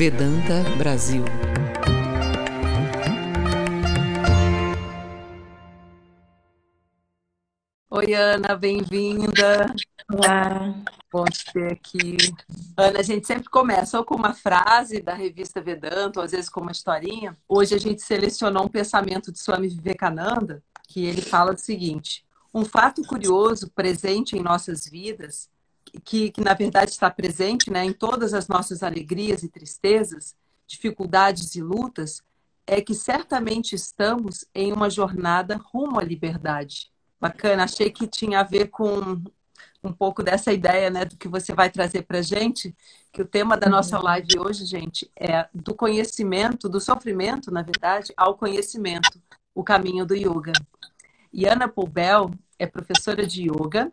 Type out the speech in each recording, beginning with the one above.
Vedanta Brasil. Oi, Ana, bem-vinda. Olá. Bom te ter aqui. Ana, a gente sempre começa ou com uma frase da revista Vedanta, ou às vezes com uma historinha. Hoje a gente selecionou um pensamento de Swami Vivekananda, que ele fala o seguinte: um fato curioso presente em nossas vidas, que, que na verdade está presente né, em todas as nossas alegrias e tristezas, dificuldades e lutas, é que certamente estamos em uma jornada rumo à liberdade. Bacana, achei que tinha a ver com um pouco dessa ideia, né, do que você vai trazer para gente, que o tema da nossa uhum. live hoje, gente, é do conhecimento, do sofrimento, na verdade, ao conhecimento, o caminho do yoga. E Ana Poubel é professora de yoga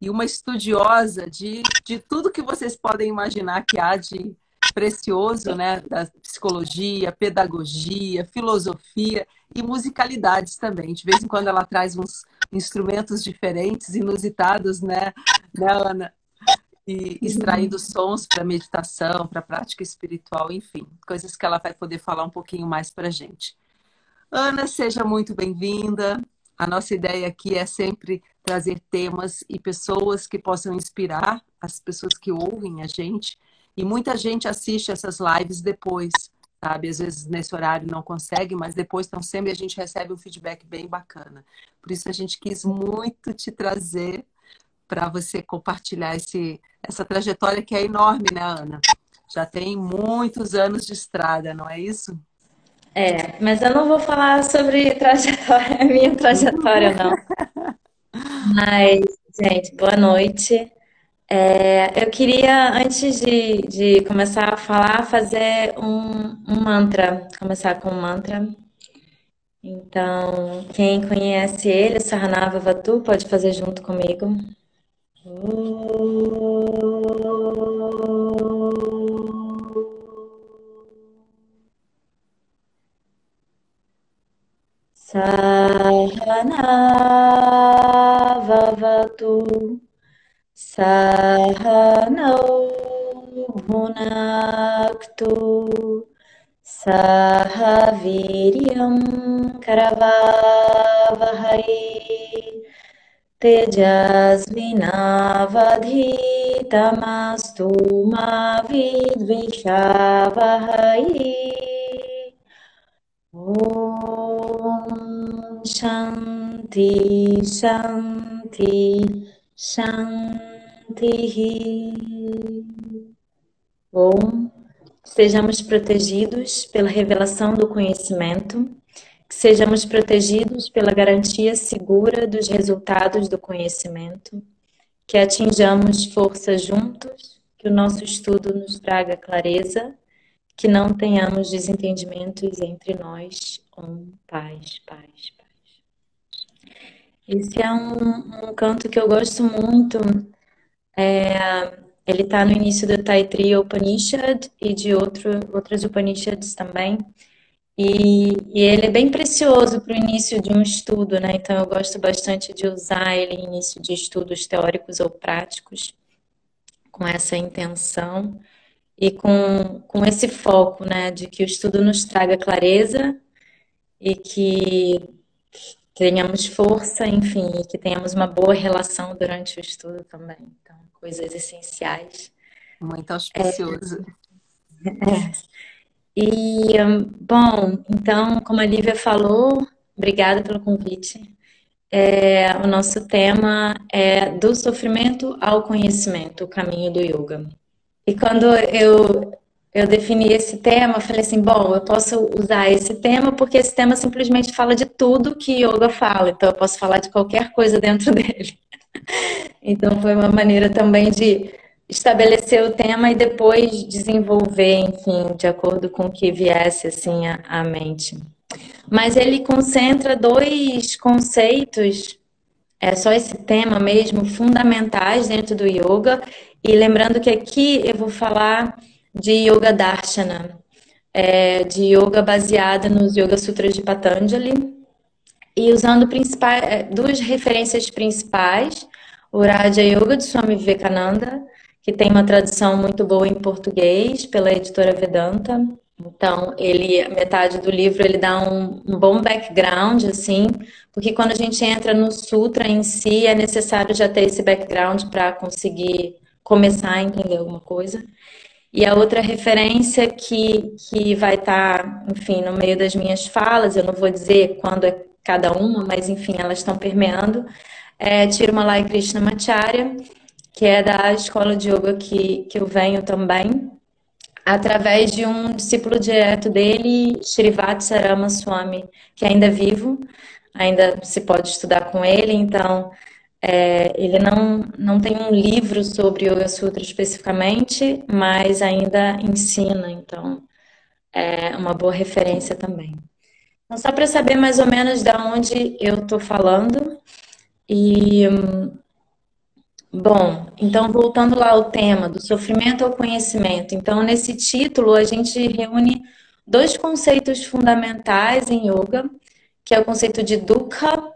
e uma estudiosa de, de tudo que vocês podem imaginar que há de precioso, né, da psicologia, pedagogia, filosofia e musicalidades também. De vez em quando ela traz uns instrumentos diferentes, inusitados, né, né Ana? E extraindo uhum. sons para meditação, para prática espiritual, enfim, coisas que ela vai poder falar um pouquinho mais para gente. Ana, seja muito bem-vinda. A nossa ideia aqui é sempre trazer temas e pessoas que possam inspirar as pessoas que ouvem a gente. E muita gente assiste essas lives depois sabe? Às vezes nesse horário não consegue, mas depois então sempre a gente recebe um feedback bem bacana. Por isso a gente quis muito te trazer para você compartilhar esse, essa trajetória que é enorme, né, Ana? Já tem muitos anos de estrada, não é isso? É, mas eu não vou falar sobre trajetória, minha trajetória, não. Mas, gente, boa noite. É, eu queria, antes de, de começar a falar, fazer um, um mantra, começar com um mantra. Então, quem conhece ele, Sarnava Vatu, pode fazer junto comigo. Sarnava Vatu. Sahanau Bhunaktu Sahaviryam Karavavahai Tejasvinavadhitamastu ma vidvishavahai Om Shanti Shanti Shanti. Bom, sejamos protegidos pela revelação do conhecimento, que sejamos protegidos pela garantia segura dos resultados do conhecimento, que atinjamos força juntos, que o nosso estudo nos traga clareza, que não tenhamos desentendimentos entre nós. Om, paz, paz, esse é um, um canto que eu gosto muito. É, ele está no início do Taittiriya Upanishad e de outro, outras Upanishads também. E, e ele é bem precioso para o início de um estudo, né? Então eu gosto bastante de usar ele em início de estudos teóricos ou práticos, com essa intenção e com, com esse foco, né? De que o estudo nos traga clareza e que tenhamos força, enfim, e que tenhamos uma boa relação durante o estudo também. Então, coisas essenciais. Muito auspicioso. É, é. E, bom, então, como a Lívia falou, obrigada pelo convite. É, o nosso tema é do sofrimento ao conhecimento, o caminho do yoga. E quando eu eu defini esse tema, falei assim, bom, eu posso usar esse tema porque esse tema simplesmente fala de tudo que yoga fala, então eu posso falar de qualquer coisa dentro dele. Então foi uma maneira também de estabelecer o tema e depois desenvolver, enfim, de acordo com o que viesse assim à mente. Mas ele concentra dois conceitos, é só esse tema mesmo, fundamentais dentro do yoga. E lembrando que aqui eu vou falar de Yoga Darshana, é, de yoga baseada nos Yoga Sutras de Patanjali, e usando é, duas referências principais, o Raja Yoga de Swami Vivekananda, que tem uma tradução muito boa em português pela editora Vedanta. Então, ele, metade do livro, ele dá um, um, bom background, assim, porque quando a gente entra no sutra em si, é necessário já ter esse background para conseguir começar a entender alguma coisa. E a outra referência que, que vai estar, tá, enfim, no meio das minhas falas, eu não vou dizer quando é cada uma, mas enfim, elas estão permeando, é Tirumalai Krishnamacharya, que é da escola de yoga que, que eu venho também, através de um discípulo direto dele, Srivatsarama Swami, que ainda é vivo, ainda se pode estudar com ele, então é, ele não, não tem um livro sobre Yoga Sutra especificamente, mas ainda ensina, então é uma boa referência também. Então, só para saber mais ou menos de onde eu estou falando, e Bom, então voltando lá ao tema do sofrimento ao conhecimento. Então, nesse título, a gente reúne dois conceitos fundamentais em yoga, que é o conceito de dukkha,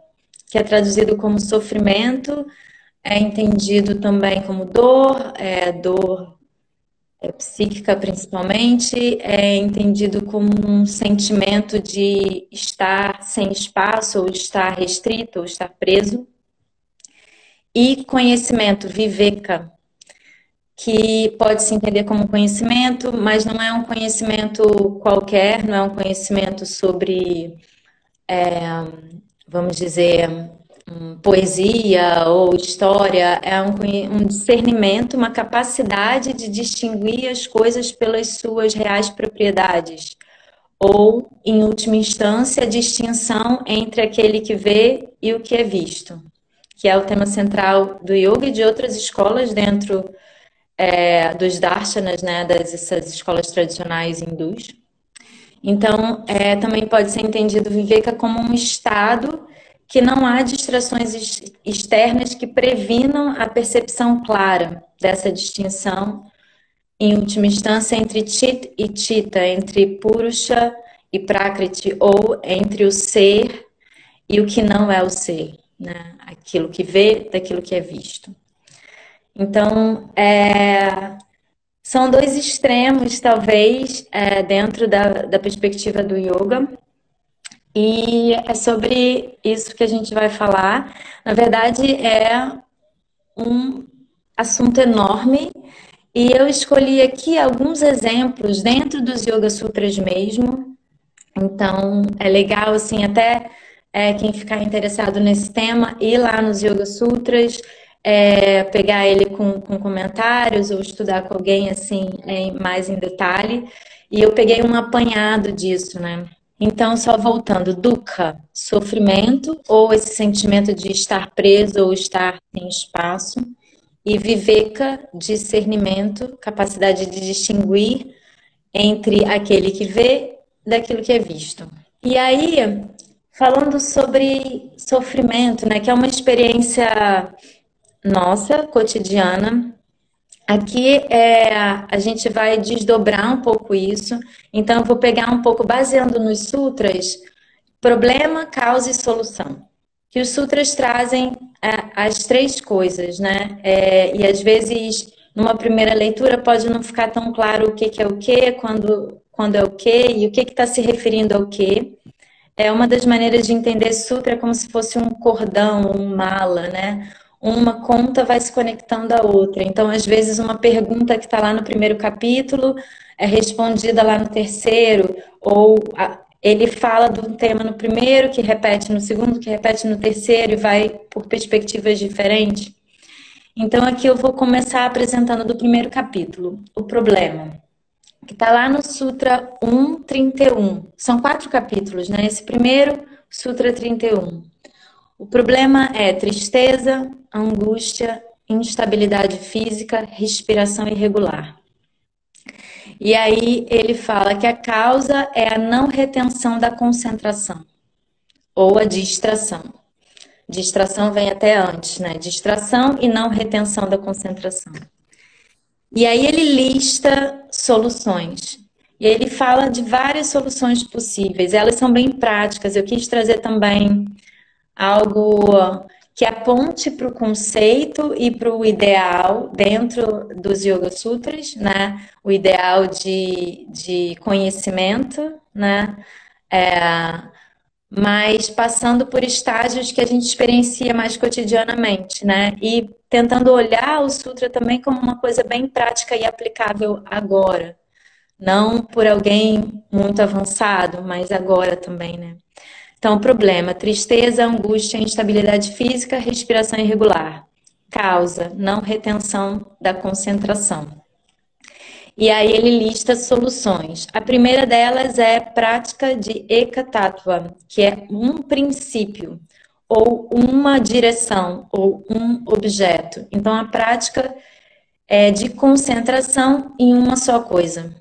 que é traduzido como sofrimento, é entendido também como dor, é dor é, psíquica principalmente, é entendido como um sentimento de estar sem espaço, ou estar restrito, ou estar preso. E conhecimento, viveka, que pode se entender como conhecimento, mas não é um conhecimento qualquer, não é um conhecimento sobre, é, vamos dizer, um, poesia ou história, é um, um discernimento, uma capacidade de distinguir as coisas pelas suas reais propriedades ou, em última instância, a distinção entre aquele que vê e o que é visto que é o tema central do yoga e de outras escolas dentro é, dos darshanas, né, dessas escolas tradicionais hindus. Então, é, também pode ser entendido Viveka como um estado que não há distrações externas que previnam a percepção clara dessa distinção, em última instância, entre Chit e Chita, entre Purusha e Prakriti, ou entre o ser e o que não é o ser né? Aquilo que vê daquilo que é visto. Então, é, são dois extremos, talvez, é, dentro da, da perspectiva do yoga. E é sobre isso que a gente vai falar. Na verdade, é um assunto enorme. E eu escolhi aqui alguns exemplos dentro dos Yoga Sutras mesmo. Então, é legal, assim, até é, quem ficar interessado nesse tema, ir lá nos Yoga Sutras, é, pegar ele com, com, comentários ou estudar com alguém assim em, mais em detalhe. E eu peguei um apanhado disso, né? Então, só voltando, dukkha, sofrimento ou esse sentimento de estar preso ou estar sem espaço. E viveka, discernimento, capacidade de distinguir entre aquele que vê daquilo que é visto. E aí, falando sobre sofrimento, né, que é uma experiência nossa, cotidiana. Aqui é, a gente vai desdobrar um pouco isso. Então, eu vou pegar um pouco, baseando nos sutras, problema, causa e solução. Que os sutras trazem é, as três coisas, né? É, e às vezes, numa primeira leitura, pode não ficar tão claro o que, que é o que, quando, quando é o que, e o que está se referindo ao que. É uma das maneiras de entender sutra é como se fosse um cordão, um mala, né? Uma conta vai se conectando à outra. Então, às vezes, uma pergunta que está lá no primeiro capítulo é respondida lá no terceiro, ou ele fala de um tema no primeiro, que repete no segundo, que repete no terceiro, e vai por perspectivas diferentes. Então, aqui eu vou começar apresentando do primeiro capítulo, o problema que está lá no Sutra 131. São quatro capítulos, né? Esse primeiro, Sutra 31. O problema é tristeza, angústia, instabilidade física, respiração irregular. E aí ele fala que a causa é a não retenção da concentração ou a distração. Distração vem até antes, né? Distração e não retenção da concentração. E aí ele lista soluções. E ele fala de várias soluções possíveis. Elas são bem práticas. Eu quis trazer também algo que é ponte para o conceito e para o ideal dentro dos Yoga Sutras, né? O ideal de, de conhecimento, né? É, mas passando por estágios que a gente experiencia mais cotidianamente, né? E tentando olhar o Sutra também como uma coisa bem prática e aplicável agora. Não por alguém muito avançado, mas agora também, né? Então, problema: tristeza, angústia, instabilidade física, respiração irregular. Causa: não retenção da concentração. E aí ele lista soluções. A primeira delas é prática de Eka Tattva, que é um princípio, ou uma direção, ou um objeto. Então, a prática é de concentração em uma só coisa.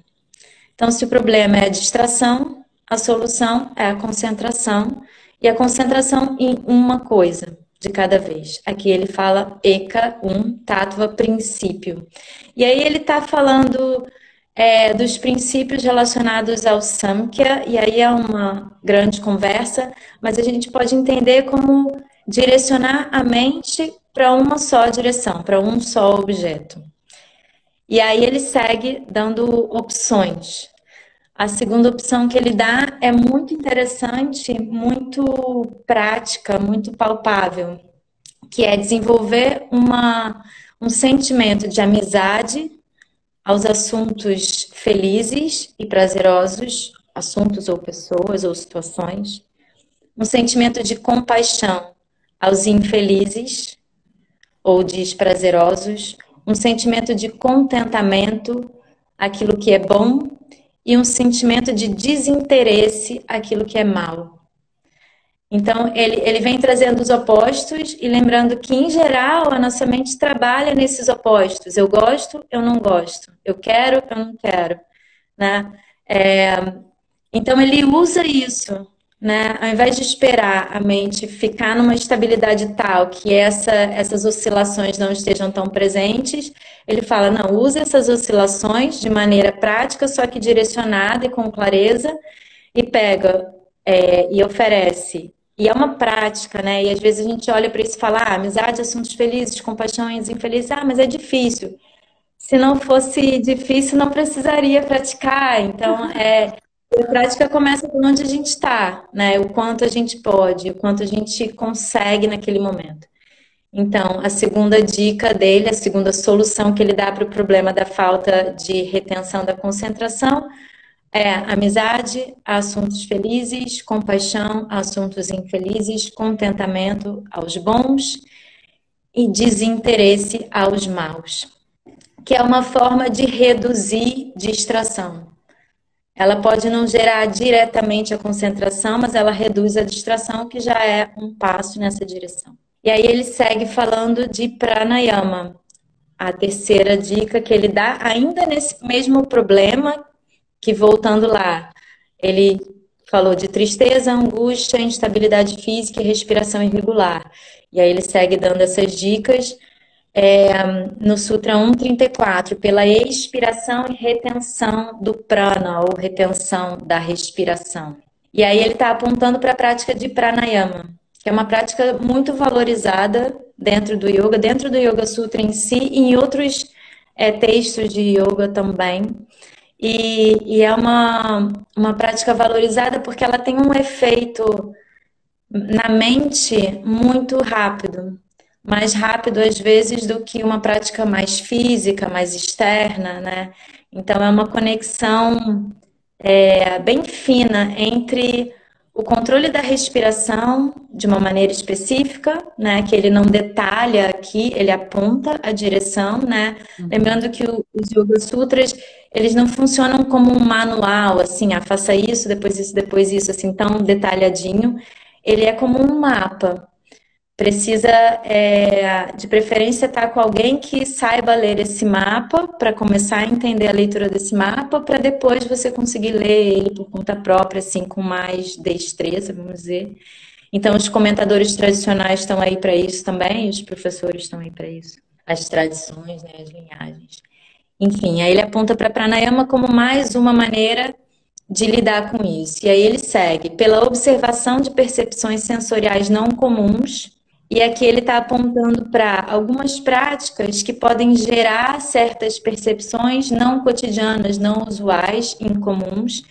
Então, se o problema é a distração, a solução é a concentração e a concentração em uma coisa de cada vez. Aqui ele fala Eka, um, Tattva, princípio. E aí ele está falando é, dos princípios relacionados ao Samkhya, e aí é uma grande conversa, mas a gente pode entender como direcionar a mente para uma só direção, para um só objeto. E aí ele segue dando opções. A segunda opção que ele dá é muito interessante, muito prática, muito palpável, que é desenvolver uma, um sentimento de amizade aos assuntos felizes e prazerosos, assuntos ou pessoas ou situações, um sentimento de compaixão aos infelizes ou desprazerosos, um sentimento de contentamento, aquilo que é bom e um sentimento de desinteresse aquilo que é mal. Então, ele, ele vem trazendo os opostos e lembrando que, em geral, a nossa mente trabalha nesses opostos. Eu gosto, eu não gosto. Eu quero, eu não quero. Né? É, então, ele usa isso né? Ao invés de esperar a mente ficar numa estabilidade tal que essa, essas oscilações não estejam tão presentes, ele fala: não, use essas oscilações de maneira prática, só que direcionada e com clareza, e pega é, e oferece. E é uma prática, né? E às vezes a gente olha para isso e fala: ah, amizade, assuntos felizes, compaixões infelizes, ah, mas é difícil. Se não fosse difícil, não precisaria praticar. Então, é, a prática começa por onde a gente está, né? O quanto a gente pode, o quanto a gente consegue naquele momento. Então, a segunda dica dele, a segunda solução que ele dá para o problema da falta de retenção da concentração é amizade, assuntos felizes, compaixão, assuntos infelizes, contentamento aos bons e desinteresse aos maus, que é uma forma de reduzir distração. Ela pode não gerar diretamente a concentração, mas ela reduz a distração, que já é um passo nessa direção. E aí ele segue falando de pranayama, a terceira dica que ele dá, ainda nesse mesmo problema, que voltando lá, ele falou de tristeza, angústia, instabilidade física e respiração irregular. E aí ele segue dando essas dicas é, no Sutra 134, pela expiração e retenção do prana, ou retenção da respiração. E aí ele está apontando para a prática de pranayama, que é uma prática muito valorizada dentro do yoga, dentro do Yoga Sutra em si e em outros é, textos de yoga também. E, e, é uma, uma prática valorizada porque ela tem um efeito na mente muito rápido mais rápido às vezes do que uma prática mais física, mais externa, né? Então é uma conexão é, bem fina entre o controle da respiração de uma maneira específica, né, que ele não detalha aqui, ele aponta a direção, né? Uhum. Lembrando que os Yoga Sutras, eles não funcionam como um manual, assim, ah, faça isso, depois isso, depois isso, assim, tão detalhadinho. Ele é como um mapa, precisa, é, de preferência, estar com alguém que saiba ler esse mapa, para começar a entender a leitura desse mapa, para depois você conseguir ler ele por conta própria, assim, com mais destreza, vamos dizer. Então, os comentadores tradicionais estão aí para isso também, os professores estão aí para isso. As tradições, né, as linhagens. Enfim, aí ele aponta para Pranayama como mais uma maneira de lidar com isso. E aí ele segue pela observação de percepções sensoriais não comuns, E aqui ele está apontando para algumas práticas que podem gerar certas percepções não cotidianas, não usuais, incomuns,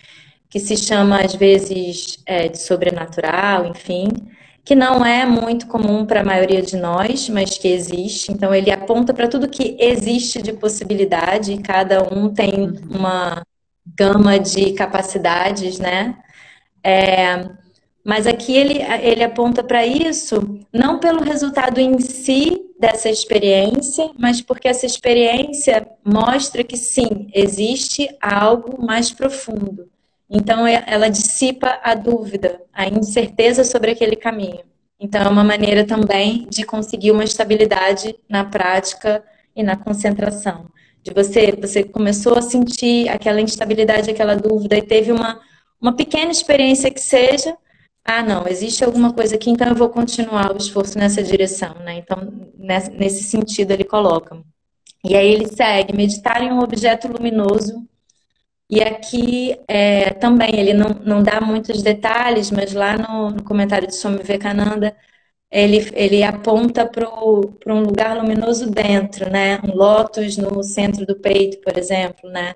que se chama às vezes é, de sobrenatural, enfim, que não é muito comum para a maioria de nós, mas que existe. Então ele aponta para tudo que existe de possibilidade, e cada um tem uhum. uma gama de capacidades, né? É, mas aqui ele, ele aponta para isso não pelo resultado em si dessa experiência, mas porque essa experiência mostra que sim, existe algo mais profundo. Então é, ela dissipa a dúvida, a incerteza sobre aquele caminho. Então é uma maneira também de conseguir uma estabilidade na prática e na concentração. De você, você começou a sentir aquela instabilidade, aquela dúvida e teve uma, uma pequena experiência que seja, ah, não, existe alguma coisa aqui, então eu vou continuar o esforço nessa direção, né? Então, nesse sentido, ele coloca. E aí ele segue, meditar em um objeto luminoso. E aqui é, também, ele não, não dá muitos detalhes, mas lá no, no comentário de Swami Vivekananda, ele, ele aponta para um lugar luminoso dentro, né? Um lótus no centro do peito, por exemplo, né?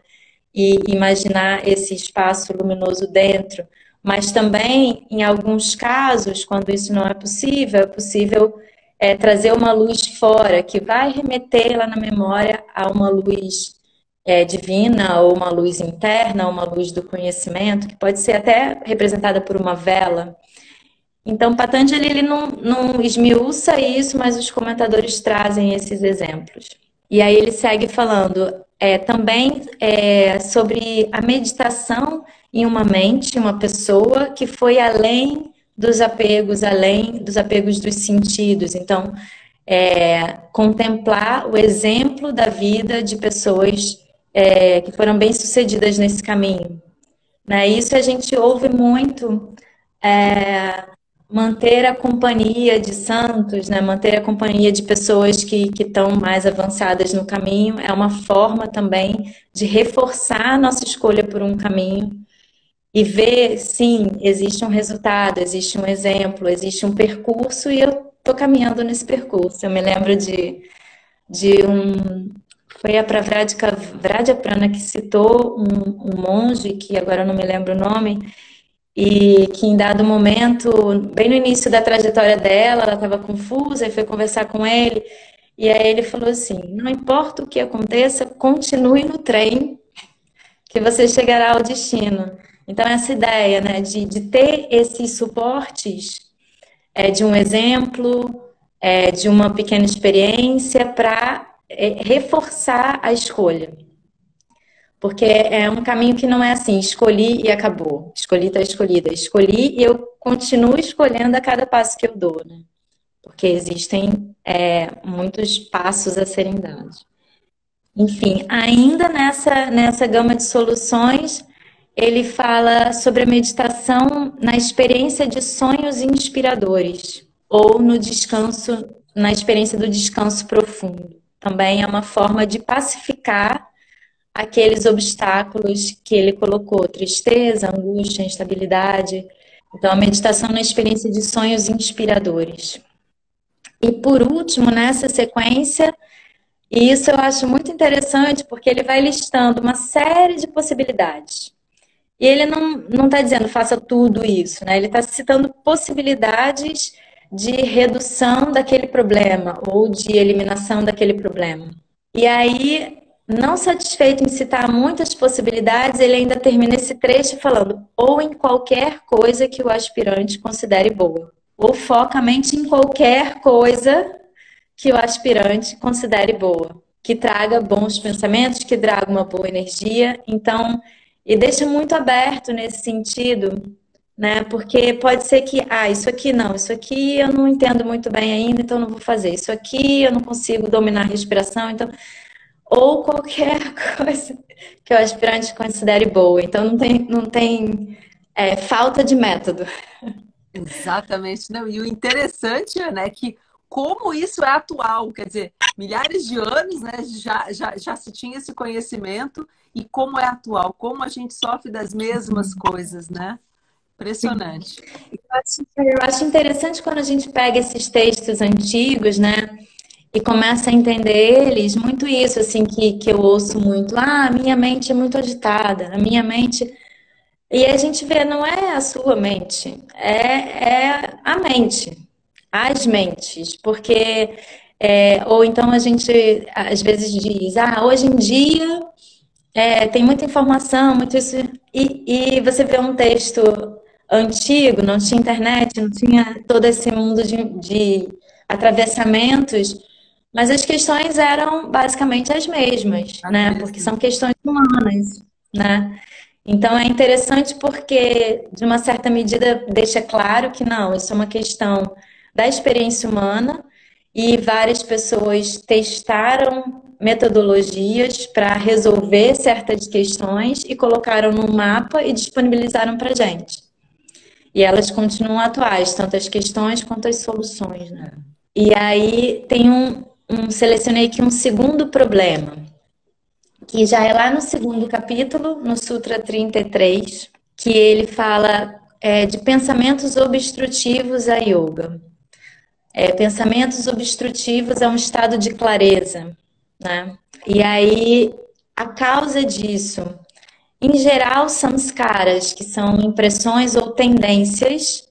E imaginar esse espaço luminoso dentro mas também, em alguns casos, quando isso não é possível, é possível é, trazer uma luz fora, que vai remeter lá na memória a uma luz é, divina, ou uma luz interna, uma luz do conhecimento, que pode ser até representada por uma vela. Então, Patanjali ele não, não esmiuça isso, mas os comentadores trazem esses exemplos. E aí ele segue falando é, também é, sobre a meditação em uma mente, uma pessoa que foi além dos apegos, além dos apegos dos sentidos. Então, é, contemplar o exemplo da vida de pessoas é, que foram bem-sucedidas nesse caminho. Né? Isso a gente ouve muito, é, manter a companhia de santos, né? manter a companhia de pessoas que estão mais avançadas no caminho, é uma forma também de reforçar a nossa escolha por um caminho e ver, sim, existe um resultado, existe um exemplo, existe um percurso e eu estou caminhando nesse percurso. Eu me lembro de, de um. Foi a Pravradya Prana que citou um, um monge, que agora eu não me lembro o nome, e que em dado momento, bem no início da trajetória dela, ela estava confusa e foi conversar com ele. E aí ele falou assim: Não importa o que aconteça, continue no trem, que você chegará ao destino. Então, essa ideia né, de, de ter esses suportes é, de um exemplo, é, de uma pequena experiência para é, reforçar a escolha. Porque é um caminho que não é assim, escolhi e acabou. Escolhi, está escolhida. Escolhi e eu continuo escolhendo a cada passo que eu dou, né? Porque existem é, muitos passos a serem dados. Enfim, ainda nessa, nessa gama de soluções, ele fala sobre a meditação na experiência de sonhos inspiradores ou no descanso, na experiência do descanso profundo. Também é uma forma de pacificar aqueles obstáculos que ele colocou: tristeza, angústia, instabilidade. Então, a meditação na experiência de sonhos inspiradores. E por último, nessa sequência, e isso eu acho muito interessante porque ele vai listando uma série de possibilidades. E ele não está dizendo faça tudo isso, né? Ele está citando possibilidades de redução daquele problema ou de eliminação daquele problema. E aí, não satisfeito em citar muitas possibilidades, ele ainda termina esse trecho falando ou em qualquer coisa que o aspirante considere boa, ou foca a mente em qualquer coisa que o aspirante considere boa, que traga bons pensamentos, que traga uma boa energia. Então, e deixa muito aberto nesse sentido, né? Porque pode ser que, ah, isso aqui não, isso aqui eu não entendo muito bem ainda, então não vou fazer. Isso aqui eu não consigo dominar a respiração, então. Ou qualquer coisa que o aspirante considere boa. Então não tem, não tem é, falta de método. Exatamente. Não, e o interessante é né, que como isso é atual, quer dizer, milhares de anos né, já, já, já se tinha esse conhecimento e como é atual, como a gente sofre das mesmas coisas, né? Impressionante. Eu acho, eu acho interessante quando a gente pega esses textos antigos, né? E começa a entender eles, muito isso, assim, que, que eu ouço muito. Ah, minha mente é muito agitada, a minha mente. E a gente vê, não é a sua mente, é, é a mente, as mentes, porque. É, ou então a gente às vezes diz, ah, hoje em dia é, tem muita informação, muito isso. E, e você vê um texto antigo, não tinha internet, não tinha todo esse mundo de, de atravessamentos, mas as questões eram basicamente as mesmas, né? Porque são questões humanas, né? Então é interessante porque, de uma certa medida, deixa claro que não, isso é uma questão da experiência humana e várias pessoas testaram metodologias para resolver certas questões e colocaram no mapa e disponibilizaram para gente. E elas continuam atuais, tanto as questões quanto as soluções. Né? E aí tem um, um, selecionei aqui um segundo problema, que já é lá no segundo capítulo, no Sutra 33, que ele fala é, de pensamentos obstrutivos a yoga. É, pensamentos obstrutivos é um estado de clareza, né? E aí a causa disso em geral, samskaras, que são impressões ou tendências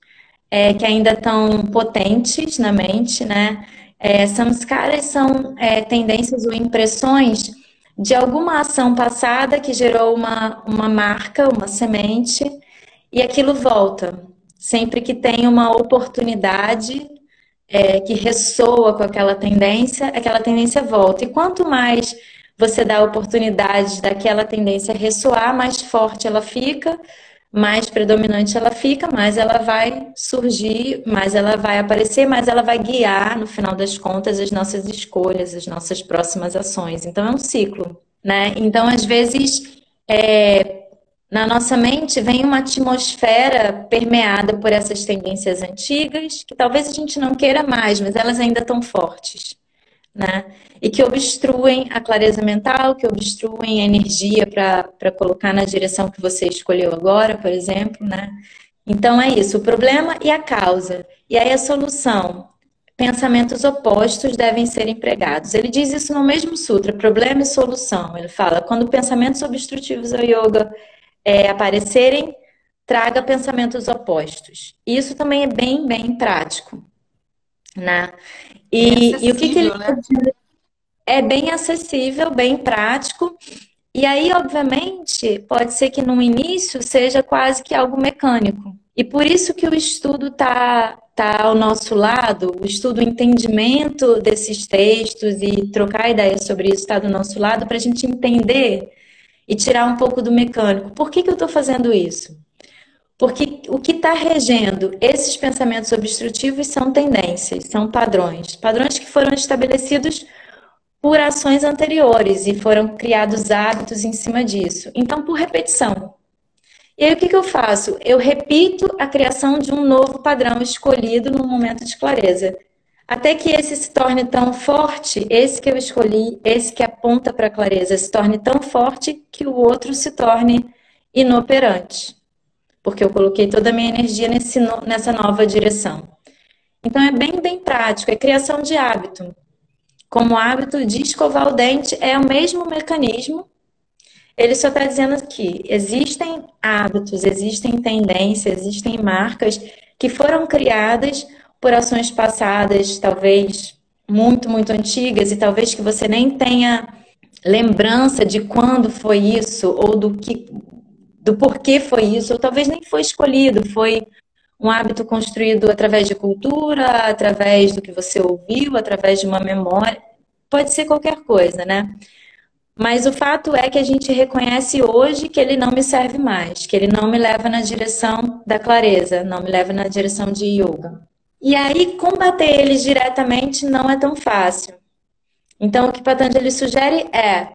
é, que ainda estão potentes na mente, né? É, samskaras são é, tendências ou impressões de alguma ação passada que gerou uma, uma marca, uma semente, e aquilo volta. Sempre que tem uma oportunidade é, que ressoa com aquela tendência, aquela tendência volta. E quanto mais você dá oportunidade daquela tendência ressoar, mais forte ela fica, mais predominante ela fica, mais ela vai surgir, mais ela vai aparecer, mais ela vai guiar, no final das contas, as nossas escolhas, as nossas próximas ações. Então é um ciclo, né? Então, às vezes, é, na nossa mente vem uma atmosfera permeada por essas tendências antigas, que talvez a gente não queira mais, mas elas ainda estão fortes né? E que obstruem a clareza mental, que obstruem a energia para colocar na direção que você escolheu agora, por exemplo, né? Então é isso, o problema e a causa. E aí a solução. Pensamentos opostos devem ser empregados. Ele diz isso no mesmo sutra, problema e solução. Ele fala, quando pensamentos obstrutivos ao yoga é, aparecerem, traga pensamentos opostos. Isso também é bem, bem prático. Né? E, é e o que, que ele né? é bem acessível, bem prático. E aí, obviamente, pode ser que no início seja quase que algo mecânico. E por isso que o estudo está tá ao nosso lado, o estudo, o entendimento desses textos e trocar ideias sobre isso está do nosso lado para a gente entender e tirar um pouco do mecânico. Por que, que eu estou fazendo isso? Porque o que está regendo esses pensamentos obstrutivos são tendências, são padrões. Padrões que foram estabelecidos por ações anteriores e foram criados hábitos em cima disso. Então, por repetição. E aí, o que, que eu faço? Eu repito a criação de um novo padrão escolhido no momento de clareza. Até que esse se torne tão forte, esse que eu escolhi, esse que aponta para a clareza, se torne tão forte que o outro se torne inoperante porque eu coloquei toda a minha energia nesse, nessa nova direção. Então é bem, bem prático, é criação de hábito. Como hábito de escovar o dente é o mesmo mecanismo, ele só está dizendo que existem hábitos, existem tendências, existem marcas que foram criadas por ações passadas, talvez muito, muito antigas, e talvez que você nem tenha lembrança de quando foi isso, ou do que, do porquê foi isso, ou talvez nem foi escolhido, foi um hábito construído através de cultura, através do que você ouviu, através de uma memória, pode ser qualquer coisa, né? Mas o fato é que a gente reconhece hoje que ele não me serve mais, que ele não me leva na direção da clareza, não me leva na direção de yoga. E aí, combater eles diretamente não é tão fácil. Então, o que Patanjali sugere é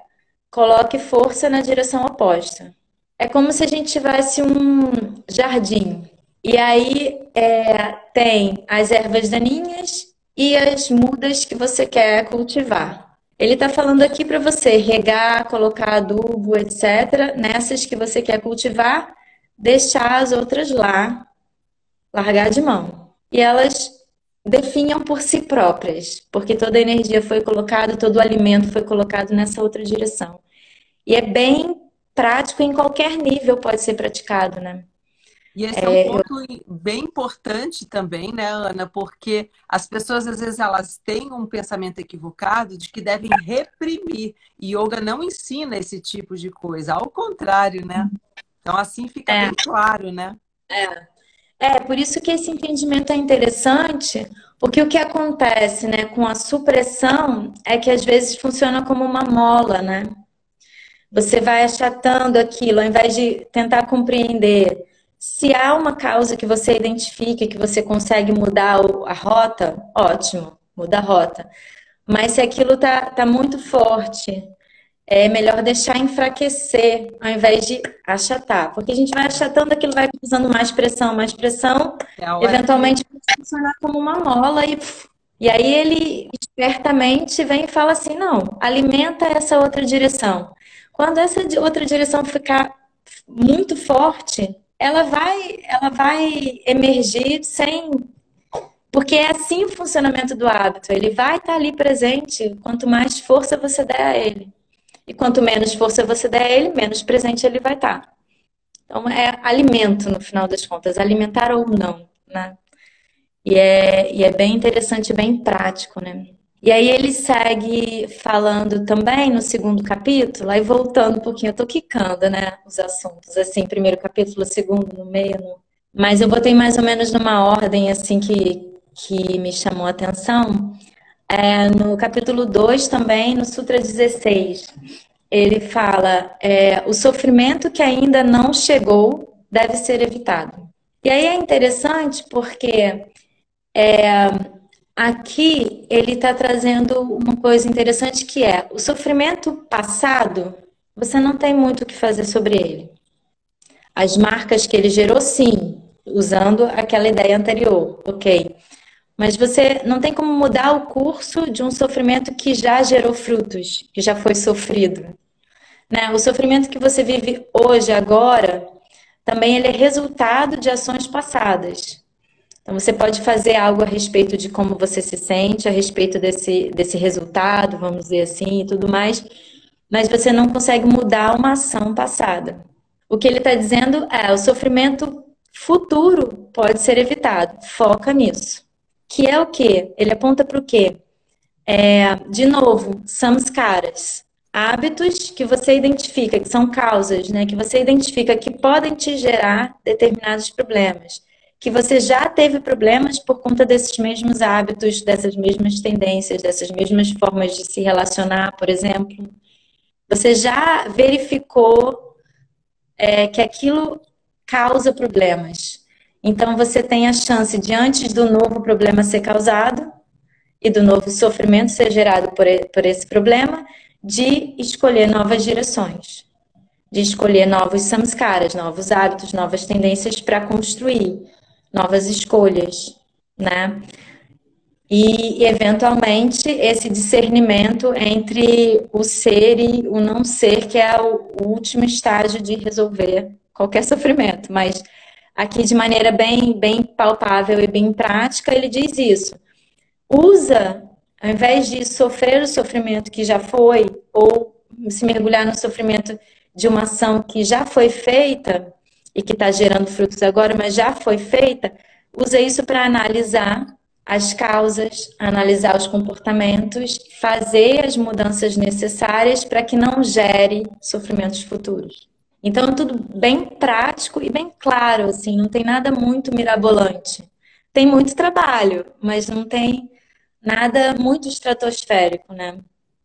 coloque força na direção oposta. É como se a gente tivesse um jardim. E aí é, tem as ervas daninhas e as mudas que você quer cultivar. Ele está falando aqui para você regar, colocar adubo, etc. Nessas que você quer cultivar, deixar as outras lá, largar de mão. E elas definham por si próprias, porque toda a energia foi colocada, todo o alimento foi colocado nessa outra direção. E é bem prático em qualquer nível pode ser praticado, né? E esse é, é um ponto bem importante também, né, Ana? Porque as pessoas, às vezes, elas têm um pensamento equivocado de que devem reprimir. E yoga não ensina esse tipo de coisa. Ao contrário, né? Então, assim fica é. bem claro, né? É. É, por isso que esse entendimento é interessante, porque o que acontece, né, com a supressão é que às vezes funciona como uma mola, né? Você vai achatando aquilo, ao invés de tentar compreender se há uma causa que você identifique, que você consegue mudar a rota, ótimo, muda a rota. Mas se aquilo tá, tá muito forte, é melhor deixar enfraquecer ao invés de achatar. Porque a gente vai achatando, aquilo vai usando mais pressão, mais pressão, é eventualmente vai funcionar como uma mola e. E aí ele espertamente vem e fala assim: não, alimenta essa outra direção. Quando essa outra direção ficar muito forte, ela vai, ela vai emergir sem. Porque é assim o funcionamento do hábito. Ele vai estar ali presente quanto mais força você der a ele. E quanto menos força você der a ele, menos presente ele vai estar. Então é alimento no final das contas, alimentar ou não, né? E é, e é bem interessante, bem prático, né? E aí ele segue falando também no segundo capítulo, aí voltando um pouquinho, eu tô quicando, né, os assuntos, assim, primeiro capítulo, segundo, no meio, no... mas eu botei mais ou menos numa ordem, assim, que, que me chamou a atenção. É, no capítulo 2 também, no Sutra 16, ele fala, é, o sofrimento que ainda não chegou deve ser evitado. E aí é interessante porque... É, Aqui ele está trazendo uma coisa interessante que é o sofrimento passado, você não tem muito o que fazer sobre ele. As marcas que ele gerou, sim, usando aquela ideia anterior, ok. Mas você não tem como mudar o curso de um sofrimento que já gerou frutos, que já foi sofrido. Né? O sofrimento que você vive hoje, agora, também ele é resultado de ações passadas. Então, você pode fazer algo a respeito de como você se sente, a respeito desse, desse resultado, vamos dizer assim, e tudo mais, mas você não consegue mudar uma ação passada. O que ele está dizendo é: o sofrimento futuro pode ser evitado. Foca nisso. Que é o quê? Ele aponta para o quê? É, de novo, samskaras. Hábitos que você identifica, que são causas, né? Que você identifica que podem te gerar determinados problemas que você já teve problemas por conta desses mesmos hábitos, dessas mesmas tendências, dessas mesmas formas de se relacionar, por exemplo. Você já verificou é, que aquilo causa problemas. Então você tem a chance de, antes do novo problema ser causado e do novo sofrimento ser gerado por, por esse problema, de escolher novas direções, de escolher novos samskaras, novos hábitos, novas tendências para construir novas escolhas, né? E, eventualmente, esse discernimento entre o ser e o não ser, que é o último estágio de resolver qualquer sofrimento. Mas aqui, de maneira bem, bem palpável e bem prática, ele diz isso. Usa, ao invés de sofrer o sofrimento que já foi, ou se mergulhar no sofrimento de uma ação que já foi feita, e que está gerando frutos agora, mas já foi feita, usa isso para analisar as causas, analisar os comportamentos, fazer as mudanças necessárias para que não gere sofrimentos futuros. Então, tudo bem prático e bem claro, assim, não tem nada muito mirabolante. Tem muito trabalho, mas não tem nada muito estratosférico, né?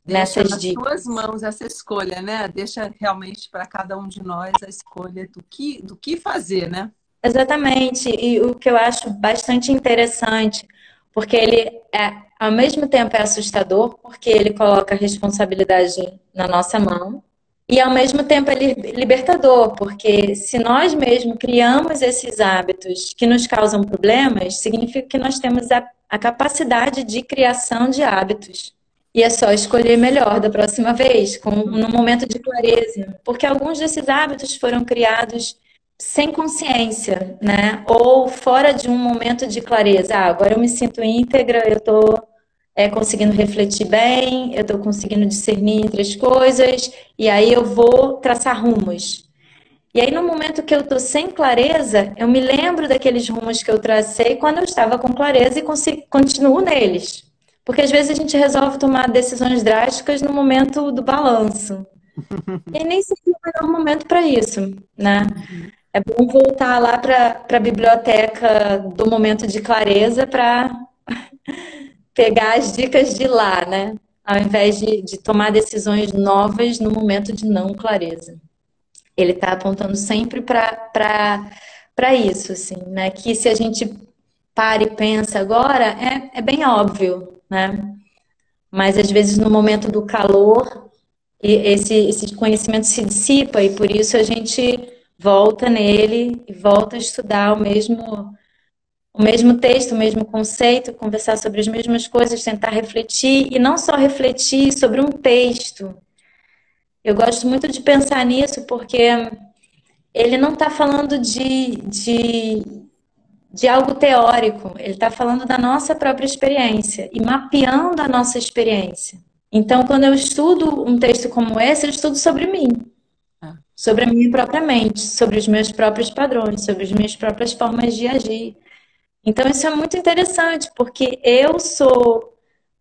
Deixa nessas nas dicas. suas mãos essa escolha, né? Deixa realmente para cada um de nós a escolha do que, do que fazer, né? Exatamente. E o que eu acho bastante interessante, porque ele é, ao mesmo tempo é assustador, porque ele coloca a responsabilidade na nossa mão, e ao mesmo tempo é libertador, porque se nós mesmos criamos esses hábitos que nos causam problemas, significa que nós temos a, a capacidade de criação de hábitos. E é só escolher melhor da próxima vez, com, num momento de clareza. Porque alguns desses hábitos foram criados sem consciência, né? Ou fora de um momento de clareza. Ah, agora eu me sinto íntegra, eu tô é, conseguindo refletir bem, eu tô conseguindo discernir entre as coisas, e aí eu vou traçar rumos. E aí, no momento que eu tô sem clareza, eu me lembro daqueles rumos que eu tracei quando eu estava com clareza e consigo, continuo neles. Porque às vezes a gente resolve tomar decisões drásticas no momento do balanço. E nem sempre é o melhor momento para isso, né? É bom voltar lá para a biblioteca do momento de clareza para pegar as dicas de lá, né? Ao invés de, de tomar decisões novas no momento de não clareza. Ele está apontando sempre para isso, assim, né? Que se a gente para e pensa agora, é, é bem óbvio, né? Mas às vezes no momento do calor, esse, esse conhecimento se dissipa e por isso a gente volta nele e volta a estudar o mesmo o mesmo texto, o mesmo conceito, conversar sobre as mesmas coisas, tentar refletir e não só refletir sobre um texto. Eu gosto muito de pensar nisso porque ele não está falando de, de, de algo teórico, ele está falando da nossa própria experiência e mapeando a nossa experiência. Então, quando eu estudo um texto como esse, eu estudo sobre mim sobre a minha própria mente, sobre os meus próprios padrões, sobre as minhas próprias formas de agir. Então, isso é muito interessante, porque eu sou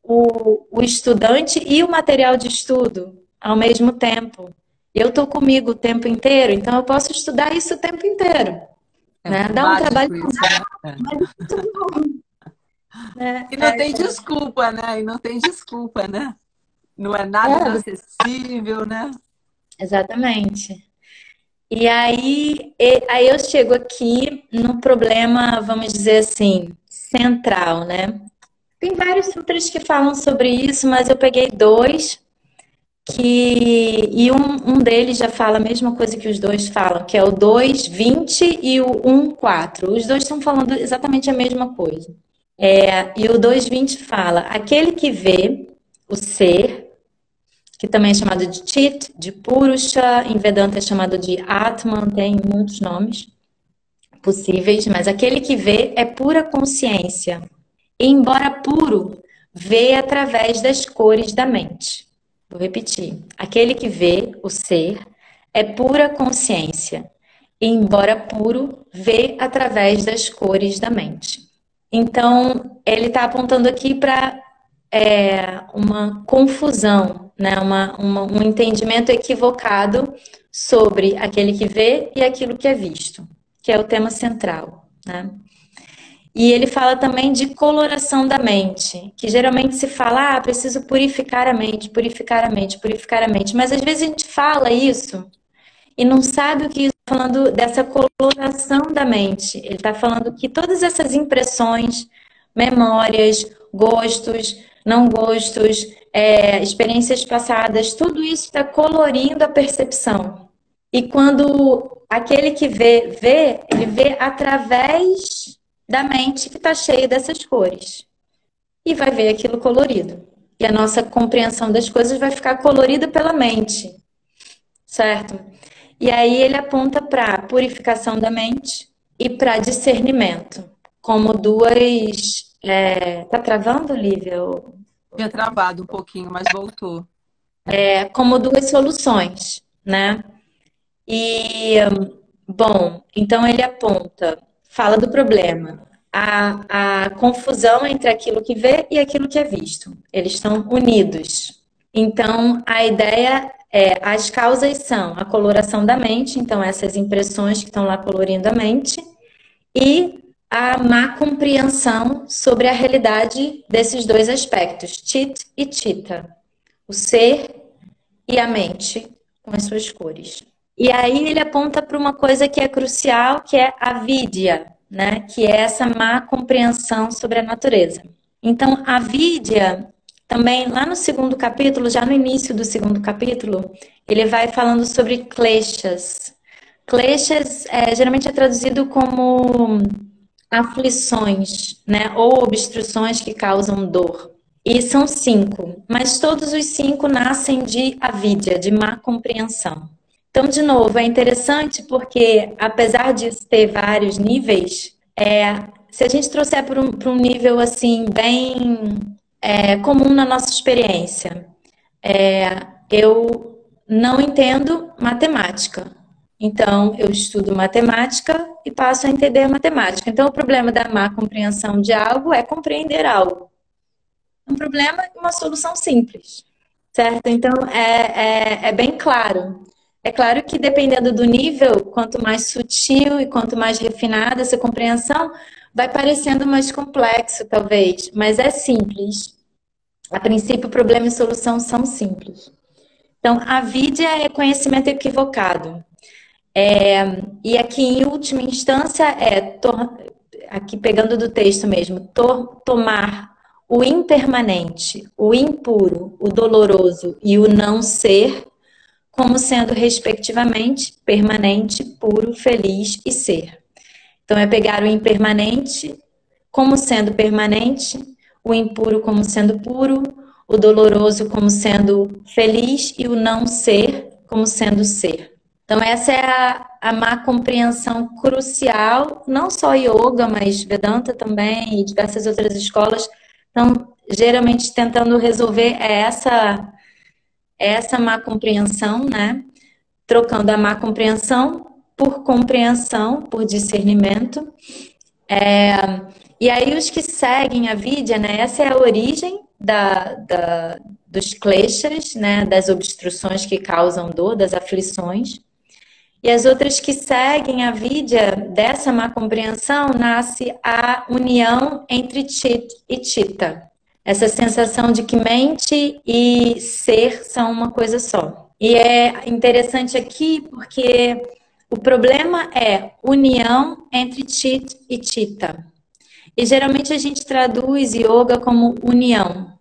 o, o estudante e o material de estudo ao mesmo tempo. Eu estou comigo o tempo inteiro, então eu posso estudar isso o tempo inteiro. É né? Dá um trabalho. Isso, né? É. E não é, tem é. desculpa, né? E não tem desculpa, né? Não é nada é. inacessível, né? Exatamente. E aí, aí eu chego aqui no problema, vamos dizer assim, central, né? Tem vários sutras que falam sobre isso, mas eu peguei dois que e um, um deles já fala a mesma coisa que os dois falam, que é o 2.20 e o 1.4. Os dois estão falando exatamente a mesma coisa. É, e o 2.20 fala: aquele que vê o ser que também é chamado de Chit, de Purusha, em Vedanta é chamado de Atman, tem muitos nomes possíveis, mas aquele que vê é pura consciência. E, embora puro, vê através das cores da mente. Vou repetir. Aquele que vê o ser é pura consciência. E, embora puro, vê através das cores da mente. Então, ele está apontando aqui para é, uma confusão, né? uma, uma, um entendimento equivocado sobre aquele que vê e aquilo que é visto, que é o tema central. Né? E ele fala também de coloração da mente, que geralmente se fala, ah, preciso purificar a mente, purificar a mente, purificar a mente. Mas às vezes a gente fala isso e não sabe o que está falando dessa coloração da mente. Ele está falando que todas essas impressões, memórias, gostos, não gostos, é, experiências passadas, tudo isso está colorindo a percepção. E quando aquele que vê, vê, ele vê através da mente que está cheia dessas cores. E vai ver aquilo colorido. E a nossa compreensão das coisas vai ficar colorida pela mente. Certo? E aí ele aponta para purificação da mente e para discernimento, como duas é, tá travando, Lívia? Tinha travado um pouquinho, mas voltou. É, como duas soluções, né? E, bom, então ele aponta, fala do problema, a, a confusão entre aquilo que vê e aquilo que é visto. Eles estão unidos. Então, a ideia é, as causas são a coloração da mente, então essas impressões que estão lá colorindo a mente, e a má compreensão sobre a realidade desses dois aspectos, Tit e Tita, o ser e a mente com as suas cores. E aí ele aponta para uma coisa que é crucial, que é a vidya, né? que é essa má compreensão sobre a natureza. Então, a vidya, também lá no segundo capítulo, já no início do segundo capítulo, ele vai falando sobre kleshas. Kleshas é, geralmente é traduzido como aflições, né, ou obstruções que causam dor. E são cinco, mas todos os cinco nascem de avidya, de má compreensão. Então, de novo, é interessante porque, apesar de ter vários níveis, é, se a gente trouxer para um, um, nível assim, bem é, comum na nossa experiência, é, eu não entendo matemática. Então, eu estudo matemática e passo a entender matemática. Então, o problema da má compreensão de algo é compreender algo. Um problema e uma solução simples, certo? Então, é, é, é bem claro. É claro que dependendo do nível, quanto mais sutil e quanto mais refinada essa compreensão, vai parecendo mais complexo, talvez, mas é simples. A princípio, problema e solução são simples. Então, a vídea é conhecimento equivocado. É, e aqui, em última instância, é, aqui pegando do texto mesmo, to, tomar o impermanente, o impuro, o doloroso e o não ser como sendo, respectivamente, permanente, puro, feliz e ser. Então, é pegar o impermanente como sendo permanente, o impuro como sendo puro, o doloroso como sendo feliz e o não ser como sendo ser. Então, essa é a, a má compreensão crucial, não só yoga, mas Vedanta também e diversas outras escolas estão geralmente tentando resolver essa essa má compreensão, né? Trocando a má compreensão por compreensão, por discernimento. É, e aí os que seguem a Vidya, né? Essa é a origem da, da, dos kleshas, né? Das obstruções que causam dor, das aflições. E as outras que seguem a Vidya, dessa má compreensão, nasce a união entre Chit e Chita essa sensação de que mente e ser são uma coisa só. E é interessante aqui porque o problema é união entre Chit e Chita. E geralmente a gente traduz yoga como união.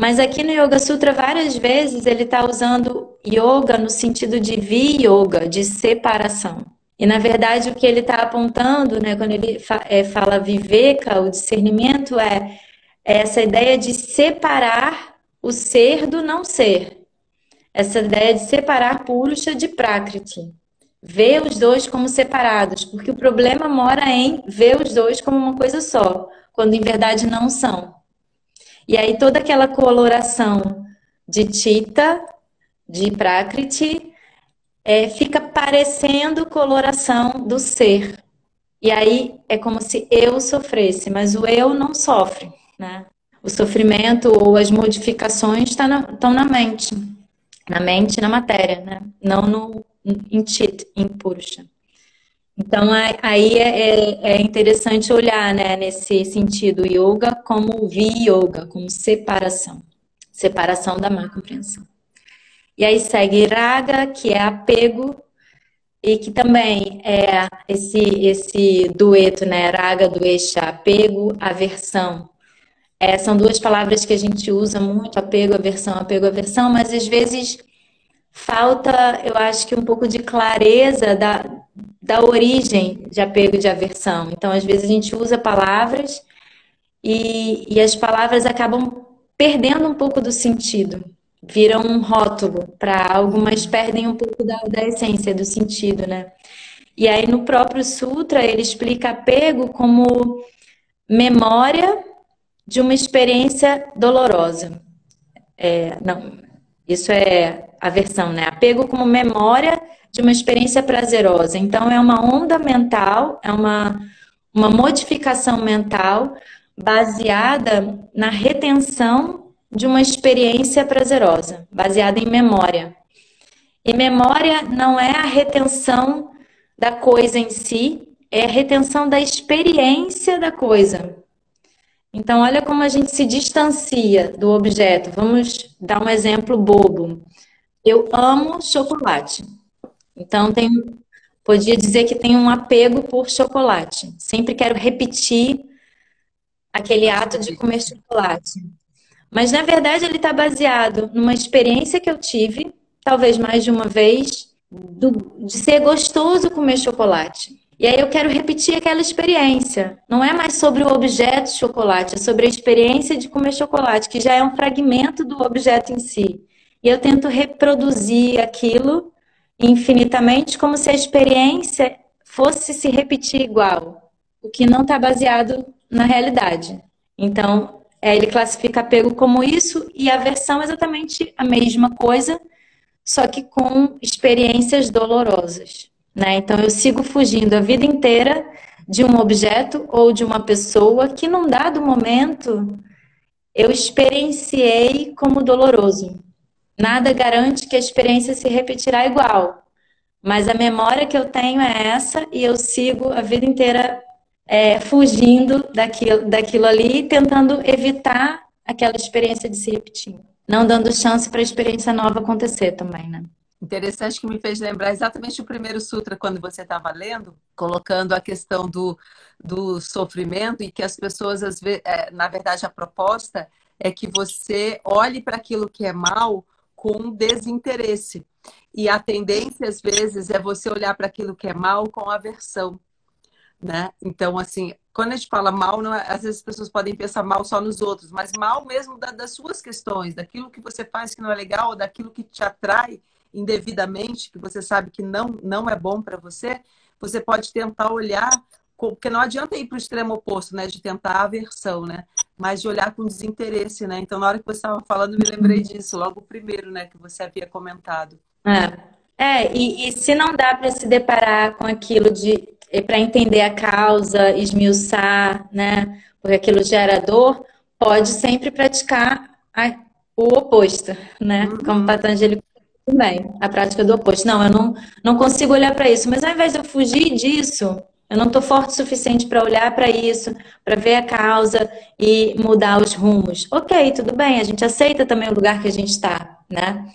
Mas aqui no Yoga Sutra, várias vezes, ele está usando yoga no sentido de vi-yoga, de separação. E na verdade, o que ele está apontando, né, quando ele é, fala viveka, o discernimento, é essa ideia de separar o ser do não ser. Essa ideia de separar Purusha de Prakriti. Ver os dois como separados, porque o problema mora em ver os dois como uma coisa só, quando em verdade não são. E aí toda aquela coloração de Chita, de Prakriti, é, fica parecendo coloração do ser. E aí é como se eu sofresse, mas o eu não sofre né? O sofrimento ou as modificações estão tá na, na mente, na mente na matéria, né? Não no em chit, em purusha. Então aí é, é, é, interessante olhar, né, nesse sentido, yoga como vi-yoga, como separação, separação da má compreensão. E aí segue raga, que é apego, e que também é esse, esse dueto, né, raga, duesha, apego, aversão. É, são duas palavras que a gente usa muito, apego, aversão, apego, aversão, mas às vezes falta, eu acho que um pouco de clareza da, da origem de apego e de aversão. Então, às vezes a gente usa palavras e, e as palavras acabam perdendo um pouco do sentido, viram um rótulo para algo, mas perdem um pouco da, da essência, do sentido, né? E aí no próprio Sutra ele explica apego como memória de uma experiência dolorosa. É, não, isso é a versão, né? Apego como memória de uma experiência prazerosa. Então, é uma onda mental, é uma, uma modificação mental baseada na retenção de uma experiência prazerosa, baseada em memória. E memória não é a retenção da coisa em si, é a retenção da experiência da coisa. Então, olha como a gente se distancia do objeto. Vamos dar um exemplo bobo. Eu amo chocolate. Então, tem, podia dizer que tem um apego por chocolate. Sempre quero repetir aquele ato de comer chocolate. Mas, na verdade, ele está baseado numa experiência que eu tive, talvez mais de uma vez, do, de ser gostoso comer chocolate. E aí eu quero repetir aquela experiência. Não é mais sobre o objeto chocolate, é sobre a experiência de comer chocolate, que já é um fragmento do objeto em si. E eu tento reproduzir aquilo infinitamente, como se a experiência fosse se repetir igual, o que não está baseado na realidade. Então, é, ele classifica apego como isso e aversão exatamente a mesma coisa, só que com experiências dolorosas. Né? Então, eu sigo fugindo a vida inteira de um objeto ou de uma pessoa que, num dado momento, eu experienciei como doloroso. Nada garante que a experiência se repetirá igual, mas a memória que eu tenho é essa e eu sigo a vida inteira é, fugindo daquilo, daquilo ali, tentando evitar aquela experiência de se repetir, não dando chance para a experiência nova acontecer também, né? Interessante que me fez lembrar exatamente o primeiro sutra quando você estava lendo, colocando a questão do, do sofrimento e que as pessoas, às vezes, é, na verdade, a proposta é que você olhe para aquilo que é mal com desinteresse. E a tendência, às vezes, é você olhar para aquilo que é mal com aversão. Né? Então, assim, quando a gente fala mal, é, às vezes as pessoas podem pensar mal só nos outros, mas mal mesmo da, das suas questões, daquilo que você faz que não é legal, daquilo que te atrai indevidamente, que você sabe que não, não é bom para você, você pode tentar olhar, porque não adianta ir para o extremo oposto, né? De tentar a aversão, né? Mas de olhar com desinteresse, né? Então, na hora que você estava falando, me lembrei disso, logo o primeiro, né? Que você havia comentado. É, é e, e se não dá para se deparar com aquilo de para entender a causa, esmiuçar, né? Porque aquilo gera dor, pode sempre praticar a, o oposto, né? Uhum. Como Patanjali também, a prática do oposto. Não, eu não, não consigo olhar para isso, mas ao invés de eu fugir disso, eu não estou forte o suficiente para olhar para isso, para ver a causa e mudar os rumos. Ok, tudo bem, a gente aceita também o lugar que a gente está, né?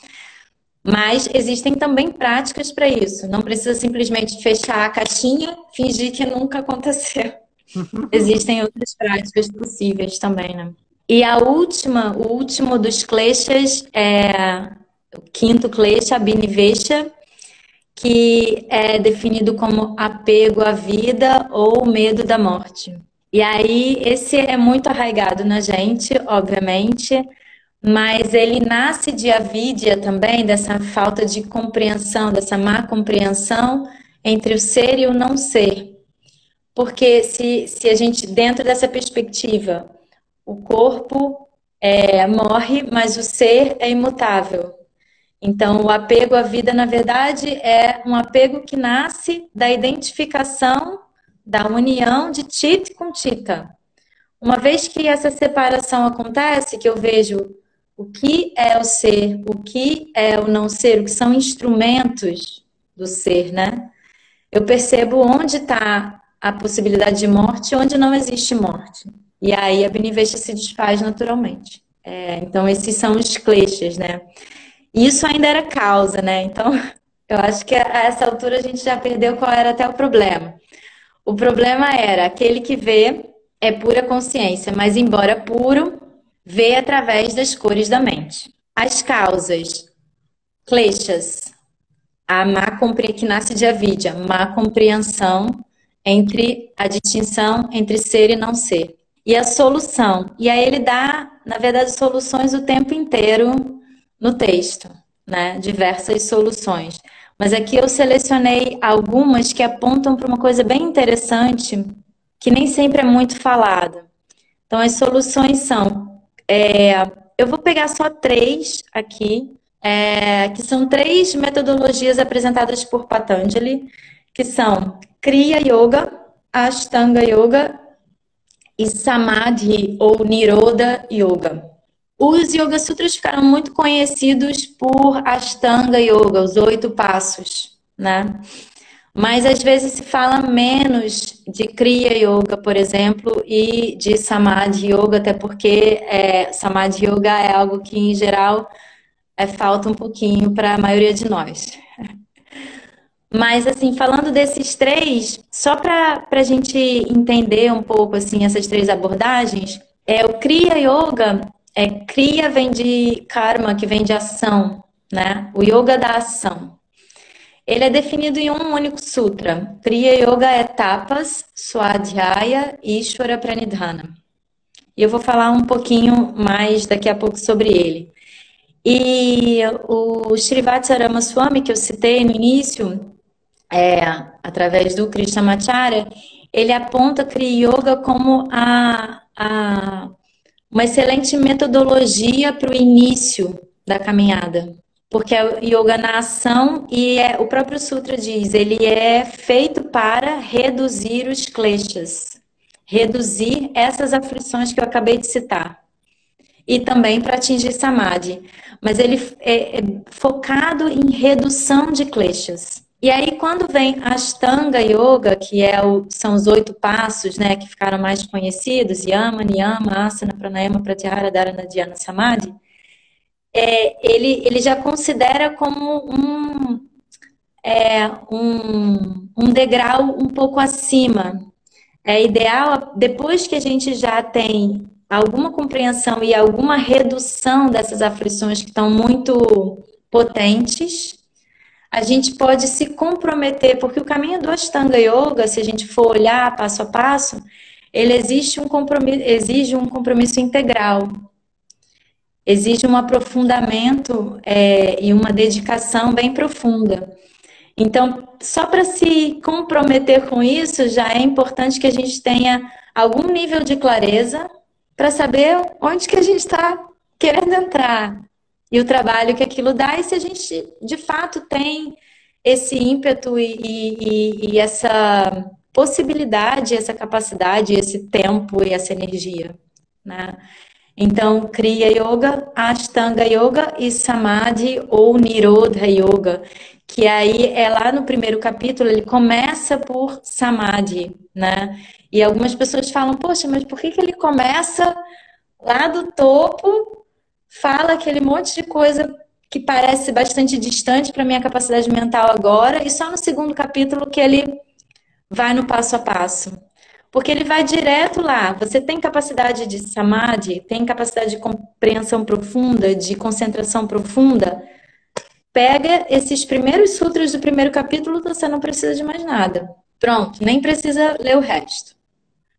Mas existem também práticas para isso. Não precisa simplesmente fechar a caixinha, fingir que nunca aconteceu. existem outras práticas possíveis também, né? E a última, o último dos kleshas é o quinto klesha, Abhinivesha, que é definido como apego à vida ou medo da morte. E aí, esse é muito arraigado na gente, obviamente, mas ele nasce de avidia também, dessa falta de compreensão, dessa má compreensão entre o ser e o não ser. Porque se, se a gente, dentro dessa perspectiva, o corpo é, morre, mas o ser é imutável. Então, o apego à vida, na verdade, é um apego que nasce da identificação, da união de Tita com Tita. Uma vez que essa separação acontece, que eu vejo o que é o ser, o que é o não ser, o que são instrumentos do ser, né? Eu percebo onde está a possibilidade de morte e onde não existe morte. E aí a Benivesha se desfaz naturalmente. É, então, esses são os kleshas, né? Isso ainda era causa, né? Então, eu acho que a essa altura a gente já perdeu qual era até o problema. O problema era aquele que vê é pura consciência, mas embora puro, vê através das cores da mente. As causas, kleshas, a má que nasce de avidya, má compreensão entre a distinção entre ser e não ser. E a solução. E aí ele dá, na verdade, soluções o tempo inteiro no texto, né? Diversas soluções. Mas aqui eu selecionei algumas que apontam para uma coisa bem interessante, que nem sempre é muito falada. Então, as soluções são. É, eu vou pegar só três aqui, é, que são três metodologias apresentadas por Patanjali, que são Kriya Yoga, Ashtanga Yoga e Samadhi ou Niroda Yoga. Os Yoga Sutras ficaram muito conhecidos por Ashtanga Yoga, os oito passos, né? Mas às vezes se fala menos de Kriya Yoga, por exemplo, e de Samadhi Yoga, até porque é, Samadhi Yoga é algo que, em geral, é, falta um pouquinho para a maioria de nós. Mas, assim, falando desses três, só para a gente entender um pouco, assim, essas três abordagens, é o Kriya Yoga, é, Kriya vem de karma, que vem de ação, né? O yoga da ação. Ele é definido em um único sutra. Kriya Yoga é tapas, swadhyaya e Ishvara Pranidhana. E eu vou falar um pouquinho mais daqui a pouco sobre ele. E o Srivastava Ramaswamy, que eu citei no início, é, através do Krishnamacharya, ele aponta Kriya Yoga como a, a, uma excelente metodologia para o início da caminhada. Porque é yoga na ação e é, o próprio sutra diz, ele é feito para reduzir os kleshas, reduzir essas aflições que eu acabei de citar e também para atingir samadhi. Mas ele é, é focado em redução de kleshas. E aí, quando vem Ashtanga Yoga, que é o, são os oito passos, né, que ficaram mais conhecidos, Yama, Niyama, Asana, Pranayama, Pratyahara, Dharana, Dhyana, Samadhi, é, ele, ele já considera como um, é, um, um degrau um pouco acima. É ideal, depois que a gente já tem alguma compreensão e alguma redução dessas aflições que estão muito potentes, a gente pode se comprometer, porque o caminho do Ashtanga Yoga, se a gente for olhar passo a passo, ele exige um compromisso, exige um compromisso integral. Exige um aprofundamento é, e uma dedicação bem profunda. Então, só para se comprometer com isso, já é importante que a gente tenha algum nível de clareza para saber onde que a gente está querendo entrar e o trabalho que aquilo dá e se a gente de fato tem esse ímpeto e, e, e essa possibilidade, essa capacidade, esse tempo e essa energia, né? Então, Kriya Yoga, Ashtanga Yoga e Samadhi ou Nirodha Yoga, que aí é lá no primeiro capítulo, ele começa por Samadhi, né? E algumas pessoas falam, poxa, mas por que, que ele começa lá do topo, fala aquele monte de coisa que parece bastante distante para minha capacidade mental agora, e só no segundo capítulo que ele vai no passo a passo. Porque ele vai direto lá. Você tem capacidade de samadhi, tem capacidade de compreensão profunda, de concentração profunda. Pega esses primeiros sutras do primeiro capítulo, você não precisa de mais nada. Pronto, nem precisa ler o resto.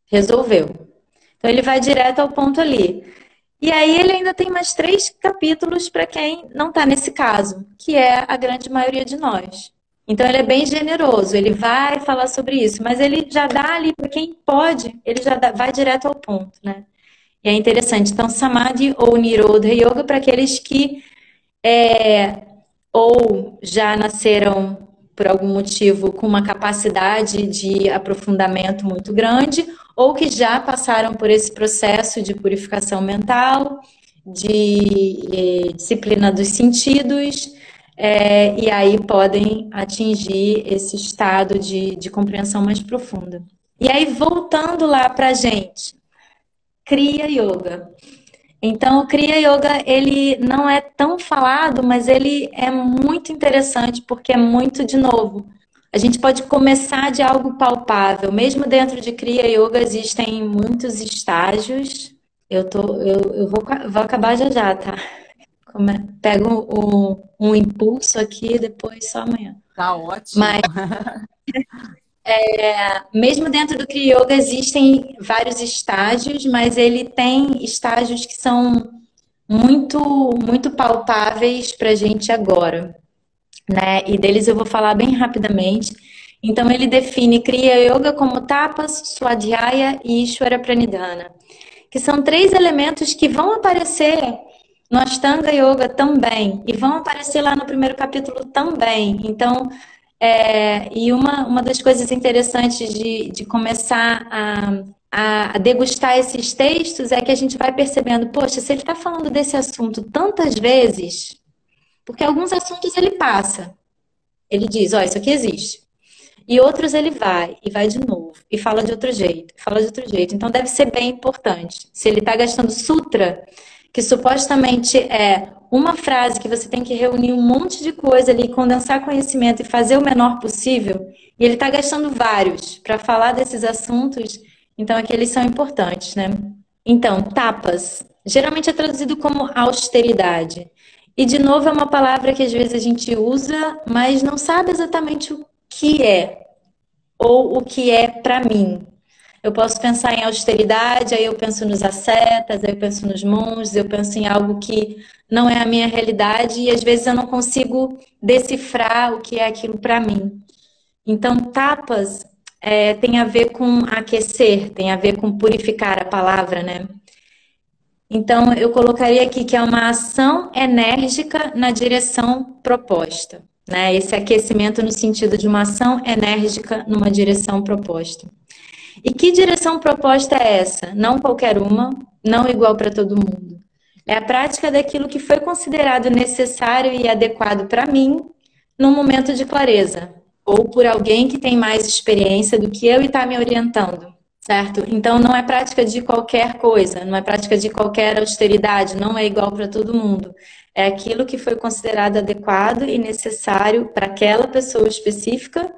Resolveu. Então ele vai direto ao ponto ali. E aí ele ainda tem mais três capítulos para quem não está nesse caso, que é a grande maioria de nós. Então ele é bem generoso, ele vai falar sobre isso, mas ele já dá ali para quem pode, ele já dá, vai direto ao ponto, né? E é interessante. Então, Samadhi ou Nirodha Yoga para aqueles que é, ou já nasceram por algum motivo com uma capacidade de aprofundamento muito grande, ou que já passaram por esse processo de purificação mental, de eh, disciplina dos sentidos, é, e aí podem atingir esse estado de, de compreensão mais profunda. E aí, voltando lá para a gente, Kriya Yoga. Então, o Kriya Yoga, ele não é tão falado, mas ele é muito interessante, porque é muito, de novo, a gente pode começar de algo palpável. Mesmo dentro de Kriya Yoga existem muitos estágios. Eu, tô, eu, eu vou, vou acabar já já, tá? Come, pego um, um impulso aqui depois só amanhã. Tá ótimo. Mas, é, mesmo dentro do Kriya Yoga existem vários estágios, mas ele tem estágios que são muito, muito palpáveis para a gente agora né? E deles eu vou falar bem rapidamente. Então ele define Kriya Yoga como tapas, Swadhyaya e Ishwara Pranidhana, que são três elementos que vão aparecer no Ashtanga Yoga também e vão aparecer lá no primeiro capítulo também. Então, é, e uma, uma das coisas interessantes de, de começar a, a degustar esses textos é que a gente vai percebendo, poxa, se ele está falando desse assunto tantas vezes, porque alguns assuntos ele passa. Ele diz, ó, oh, isso aqui existe. E outros ele vai e vai de novo e fala de outro jeito, fala de outro jeito. Então deve ser bem importante. Se ele está gastando sutra, que supostamente é uma frase que você tem que reunir um monte de coisa ali, condensar conhecimento e fazer o menor possível, e ele está gastando vários para falar desses assuntos, então aqueles são importantes, né? Então, tapas, geralmente é traduzido como austeridade. E de novo é uma palavra que às vezes a gente usa, mas não sabe exatamente o que é ou o que é para mim. Eu posso pensar em austeridade, aí eu penso nos ascetas, aí eu penso nos monges, eu penso em algo que não é a minha realidade e às vezes eu não consigo decifrar o que é aquilo para mim. Então, tapas é, tem a ver com aquecer, tem a ver com purificar a palavra, né? Então, eu colocaria aqui que é uma ação enérgica na direção proposta. Né? Esse aquecimento no sentido de uma ação enérgica numa direção proposta. E que direção proposta é essa? Não qualquer uma, não igual para todo mundo. É a prática daquilo que foi considerado necessário e adequado para mim num momento de clareza, ou por alguém que tem mais experiência do que eu e está me orientando, certo? Então não é prática de qualquer coisa, não é prática de qualquer austeridade, não é igual para todo mundo. É aquilo que foi considerado adequado e necessário para aquela pessoa específica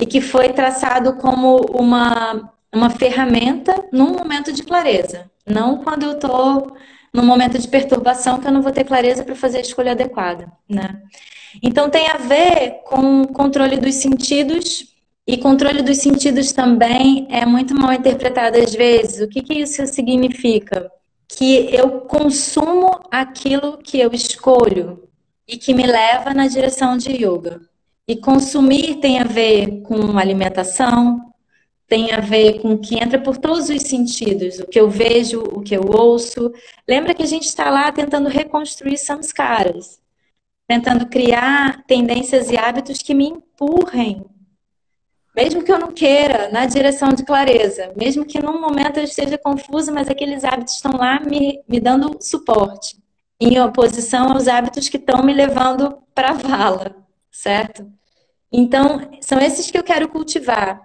e que foi traçado como uma, uma ferramenta num momento de clareza, não quando eu estou num momento de perturbação que eu não vou ter clareza para fazer a escolha adequada, né? Então tem a ver com controle dos sentidos e controle dos sentidos também é muito mal interpretado às vezes. O que, que isso significa? Que eu consumo aquilo que eu escolho e que me leva na direção de yoga. E consumir tem a ver com alimentação, tem a ver com que entra por todos os sentidos, o que eu vejo, o que eu ouço. Lembra que a gente está lá tentando reconstruir samskaras tentando criar tendências e hábitos que me empurrem, mesmo que eu não queira, na direção de clareza, mesmo que num momento eu esteja confusa, mas aqueles hábitos estão lá me, me dando suporte, em oposição aos hábitos que estão me levando para a vala, certo? Então, são esses que eu quero cultivar.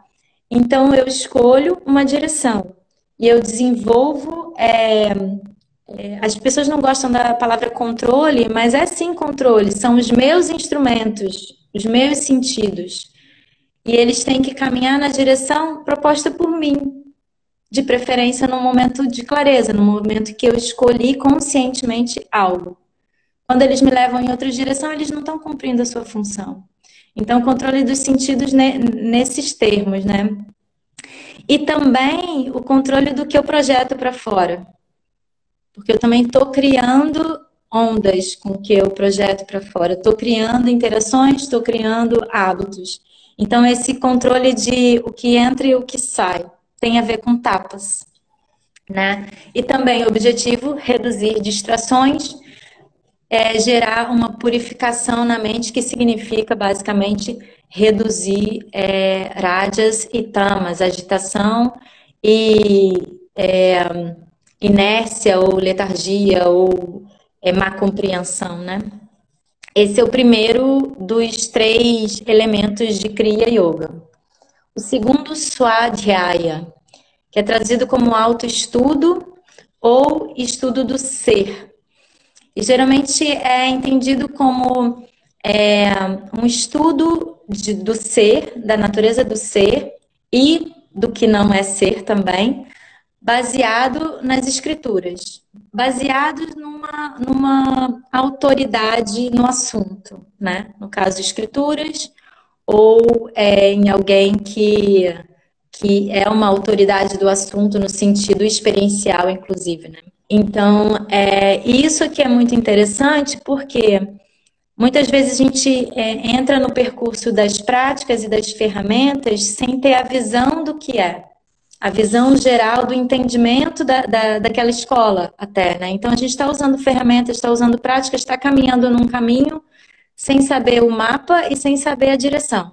Então, eu escolho uma direção e eu desenvolvo é, é, as pessoas não gostam da palavra controle, mas é sim controle. São os meus instrumentos, os meus sentidos. E eles têm que caminhar na direção proposta por mim, de preferência num momento de clareza, no momento que eu escolhi conscientemente algo. Quando eles me levam em outra direção, eles não estão cumprindo a sua função. Então, controle dos sentidos nesses termos, né? E também o controle do que eu projeto para fora porque eu também estou criando ondas com que eu projeto para fora, estou criando interações, estou criando hábitos. Então, esse controle de o que entra e o que sai tem a ver com tapas. Né? E também o objetivo, reduzir distrações, é gerar uma purificação na mente, que significa basicamente reduzir é, e tamas, agitação e é, inércia ou letargia ou é, má compreensão, né? Esse é o primeiro dos três elementos de Kriya Yoga. O segundo, Swadhyaya, que é traduzido como autoestudo ou estudo do ser. E geralmente é entendido como é, um estudo de, do ser, da natureza do ser e do que não é ser também, baseado nas escrituras, baseados numa, numa autoridade no assunto, né? No caso, escrituras, ou é, em alguém que, que é uma autoridade do assunto no sentido experiencial, inclusive, né? Então, é, isso aqui é muito interessante porque muitas vezes a gente é, entra no percurso das práticas e das ferramentas sem ter a visão do que é a visão geral do entendimento da, da, daquela escola até, né? Então a gente está usando ferramentas, está usando práticas, está caminhando num caminho sem saber o mapa e sem saber a direção.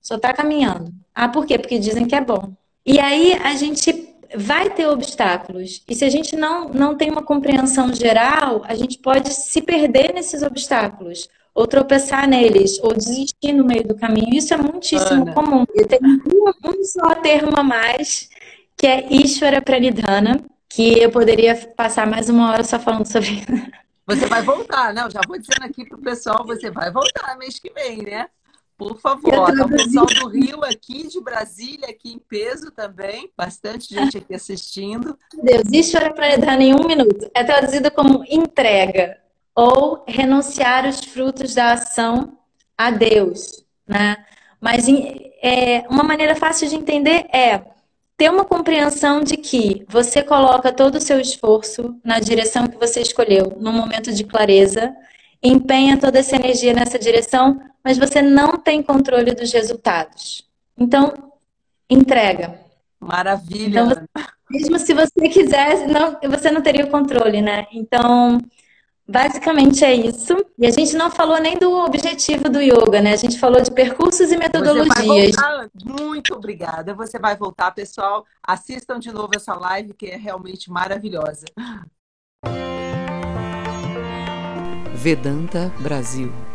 Só está caminhando. Ah, por quê? Porque dizem que é bom. E aí a gente vai ter obstáculos. E se a gente não, não tem uma compreensão geral, a gente pode se perder nesses obstáculos, ou tropeçar neles, ou desistir no meio do caminho. Isso é muitíssimo Ana. comum. Eu tenho um só termo a mais que é Ishvara Pranidhana, que eu poderia passar mais uma hora só falando sobre. Você vai voltar, né? Eu já vou dizendo aqui pro pessoal, você vai voltar mês que vem, né? Por favor, o pessoal do Rio aqui, de Brasília, aqui em peso também. Bastante gente aqui assistindo. Deus, Ishvara Pranidhana em um minuto. É traduzido como entrega ou renunciar os frutos da ação a Deus, né? Mas é, uma maneira fácil de entender é ter uma compreensão de que você coloca todo o seu esforço na direção que você escolheu, num momento de clareza, empenha toda essa energia nessa direção, mas você não tem controle dos resultados. Então, entrega. Maravilha. Então, mesmo se você quisesse, não, você não teria o controle, né? Então, basicamente é isso. E a gente não falou nem do objetivo do yoga, né? A gente falou de percursos e metodologias. Muito obrigada. Você vai voltar, pessoal. Assistam de novo essa live que é realmente maravilhosa. Vedanta Brasil